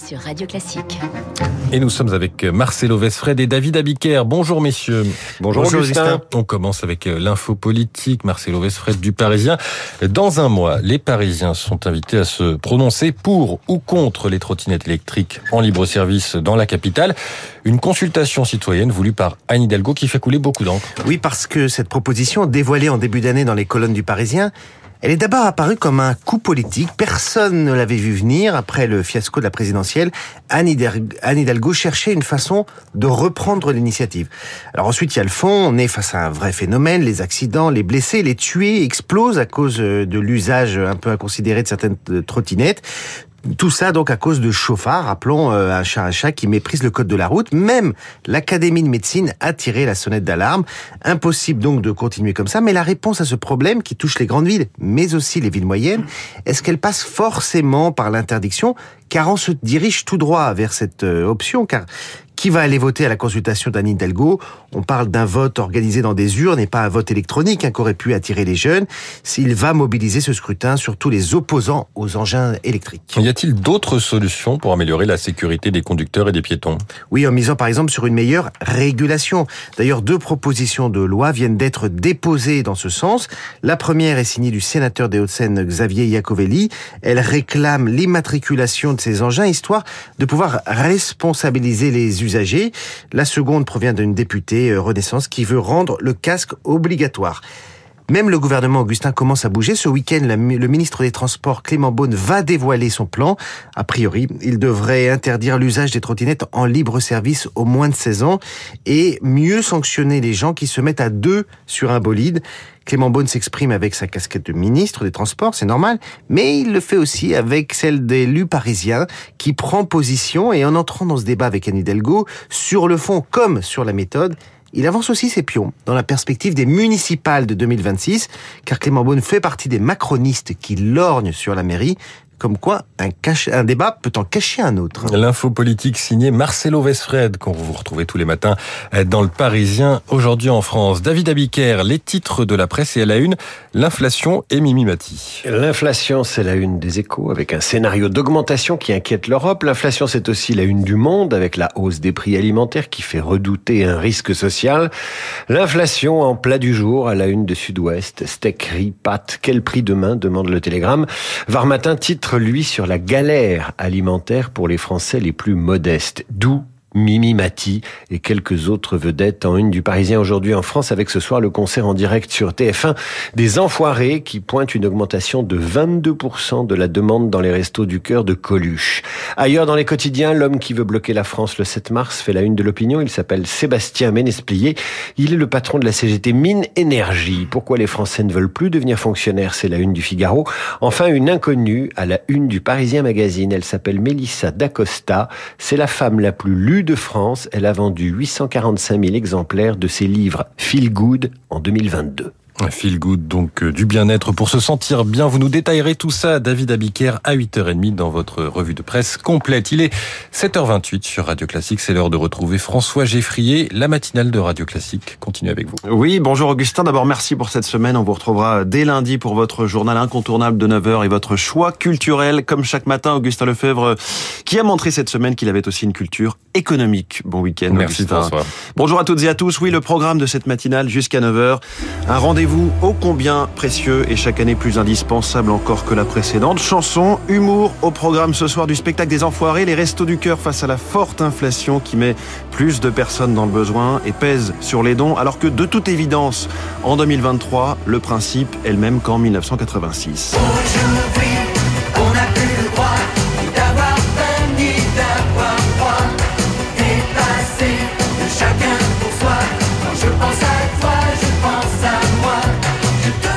sur Radio Classique. Et nous sommes avec Marcelo Vesfred et David Abiker. Bonjour messieurs. Bonjour, Bonjour Augustin. On commence avec euh, l'info politique. Marcelo Vesfred du Parisien. Dans un mois, les Parisiens sont invités à se prononcer pour ou contre les trottinettes électriques en libre service dans la capitale. Une consultation citoyenne voulue par Anne Hidalgo qui fait couler beaucoup d'encre. Oui, parce que cette proposition dévoilée en début d'année dans les colonnes du Parisien elle est d'abord apparue comme un coup politique. Personne ne l'avait vu venir. Après le fiasco de la présidentielle, Anne Hidalgo cherchait une façon de reprendre l'initiative. Alors ensuite, il y a le fond. On est face à un vrai phénomène. Les accidents, les blessés, les tués explosent à cause de l'usage un peu inconsidéré de certaines trottinettes. Tout ça donc à cause de chauffards, rappelons euh, un chat un chat qui méprise le code de la route. Même l'Académie de médecine a tiré la sonnette d'alarme. Impossible donc de continuer comme ça. Mais la réponse à ce problème qui touche les grandes villes, mais aussi les villes moyennes, est-ce qu'elle passe forcément par l'interdiction? Car on se dirige tout droit vers cette euh, option, car qui va aller voter à la consultation d'Anne Hidalgo On parle d'un vote organisé dans des urnes et pas un vote électronique hein, qui aurait pu attirer les jeunes. S'il va mobiliser ce scrutin sur tous les opposants aux engins électriques. Y a-t-il d'autres solutions pour améliorer la sécurité des conducteurs et des piétons? Oui, en misant par exemple sur une meilleure régulation. D'ailleurs, deux propositions de loi viennent d'être déposées dans ce sens. La première est signée du sénateur des Hauts-de-Seine Xavier Iacovelli. Elle réclame l'immatriculation de ces engins histoire de pouvoir responsabiliser les usagers la seconde provient d'une députée euh, Renaissance qui veut rendre le casque obligatoire. Même le gouvernement Augustin commence à bouger. Ce week-end, le ministre des Transports Clément Beaune va dévoiler son plan. A priori, il devrait interdire l'usage des trottinettes en libre service aux moins de 16 ans et mieux sanctionner les gens qui se mettent à deux sur un bolide. Clément Beaune s'exprime avec sa casquette de ministre des Transports, c'est normal, mais il le fait aussi avec celle d'élu parisien qui prend position et en entrant dans ce débat avec Anne Hidalgo, sur le fond comme sur la méthode, il avance aussi ses pions dans la perspective des municipales de 2026, car Clément Beaune fait partie des macronistes qui lorgnent sur la mairie, comme quoi un, un débat peut en cacher un autre. L'info politique signée Marcelo Vesfred, qu'on vous retrouvez tous les matins dans le Parisien, aujourd'hui en France. David Abiker, les titres de la presse et à la une, l'inflation et Mimi Mati. L'inflation, c'est la une des échos, avec un scénario d'augmentation qui inquiète l'Europe. L'inflation, c'est aussi la une du monde, avec la hausse des prix alimentaires qui fait redouter un risque social. L'inflation en plat du jour, à la une de Sud-Ouest, steak, riz, pâtes, quel prix demain demande le télégramme. Var matin, titre lui, sur la galère alimentaire pour les Français les plus modestes. D'où Mimi Mati et quelques autres vedettes en une du Parisien aujourd'hui en France avec ce soir le concert en direct sur TF1 des Enfoirés qui pointe une augmentation de 22% de la demande dans les restos du cœur de Coluche. Ailleurs dans les quotidiens, l'homme qui veut bloquer la France le 7 mars fait la une de l'opinion. Il s'appelle Sébastien Ménesplier. Il est le patron de la CGT Mine Énergie. Pourquoi les Français ne veulent plus devenir fonctionnaires? C'est la une du Figaro. Enfin, une inconnue à la une du Parisien Magazine. Elle s'appelle Mélissa D'Acosta. C'est la femme la plus lue de France, elle a vendu 845 000 exemplaires de ses livres Feel Good en 2022. Feel good, donc euh, du bien-être pour se sentir bien. Vous nous détaillerez tout ça, David Abiker, à 8h30 dans votre revue de presse complète. Il est 7h28 sur Radio Classique. C'est l'heure de retrouver François Geffrier. La matinale de Radio Classique continue avec vous. Oui, bonjour Augustin. D'abord, merci pour cette semaine. On vous retrouvera dès lundi pour votre journal incontournable de 9h et votre choix culturel. Comme chaque matin, Augustin Lefebvre, qui a montré cette semaine qu'il avait aussi une culture économique. Bon week-end. Merci François. Bonjour à toutes et à tous. Oui, le programme de cette matinale jusqu'à 9h. Un rendez-vous vous ô combien précieux et chaque année plus indispensable encore que la précédente. Chanson, humour au programme ce soir du spectacle des Enfoirés, les restos du cœur face à la forte inflation qui met plus de personnes dans le besoin et pèse sur les dons, alors que de toute évidence, en 2023, le principe est le même qu'en 1986.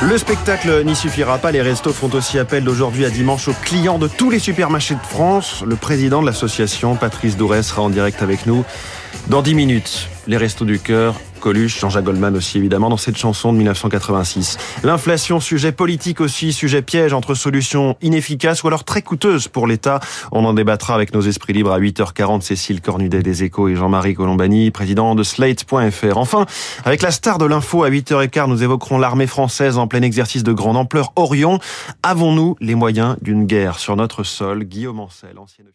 Le spectacle n'y suffira pas. Les restos font aussi appel d'aujourd'hui à dimanche aux clients de tous les supermarchés de France. Le président de l'association, Patrice Dourès, sera en direct avec nous dans 10 minutes. Les restos du cœur Coluche, Jean-Jacques Goldman aussi évidemment dans cette chanson de 1986. L'inflation, sujet politique aussi, sujet piège entre solutions inefficaces ou alors très coûteuses pour l'État. On en débattra avec nos esprits libres à 8h40, Cécile Cornudet des Échos et Jean-Marie Colombani, président de Slate.fr. Enfin, avec la star de l'info à 8h15, nous évoquerons l'armée française en plein exercice de grande ampleur. Orion, avons-nous les moyens d'une guerre sur notre sol? Guillaume Ancel, ancien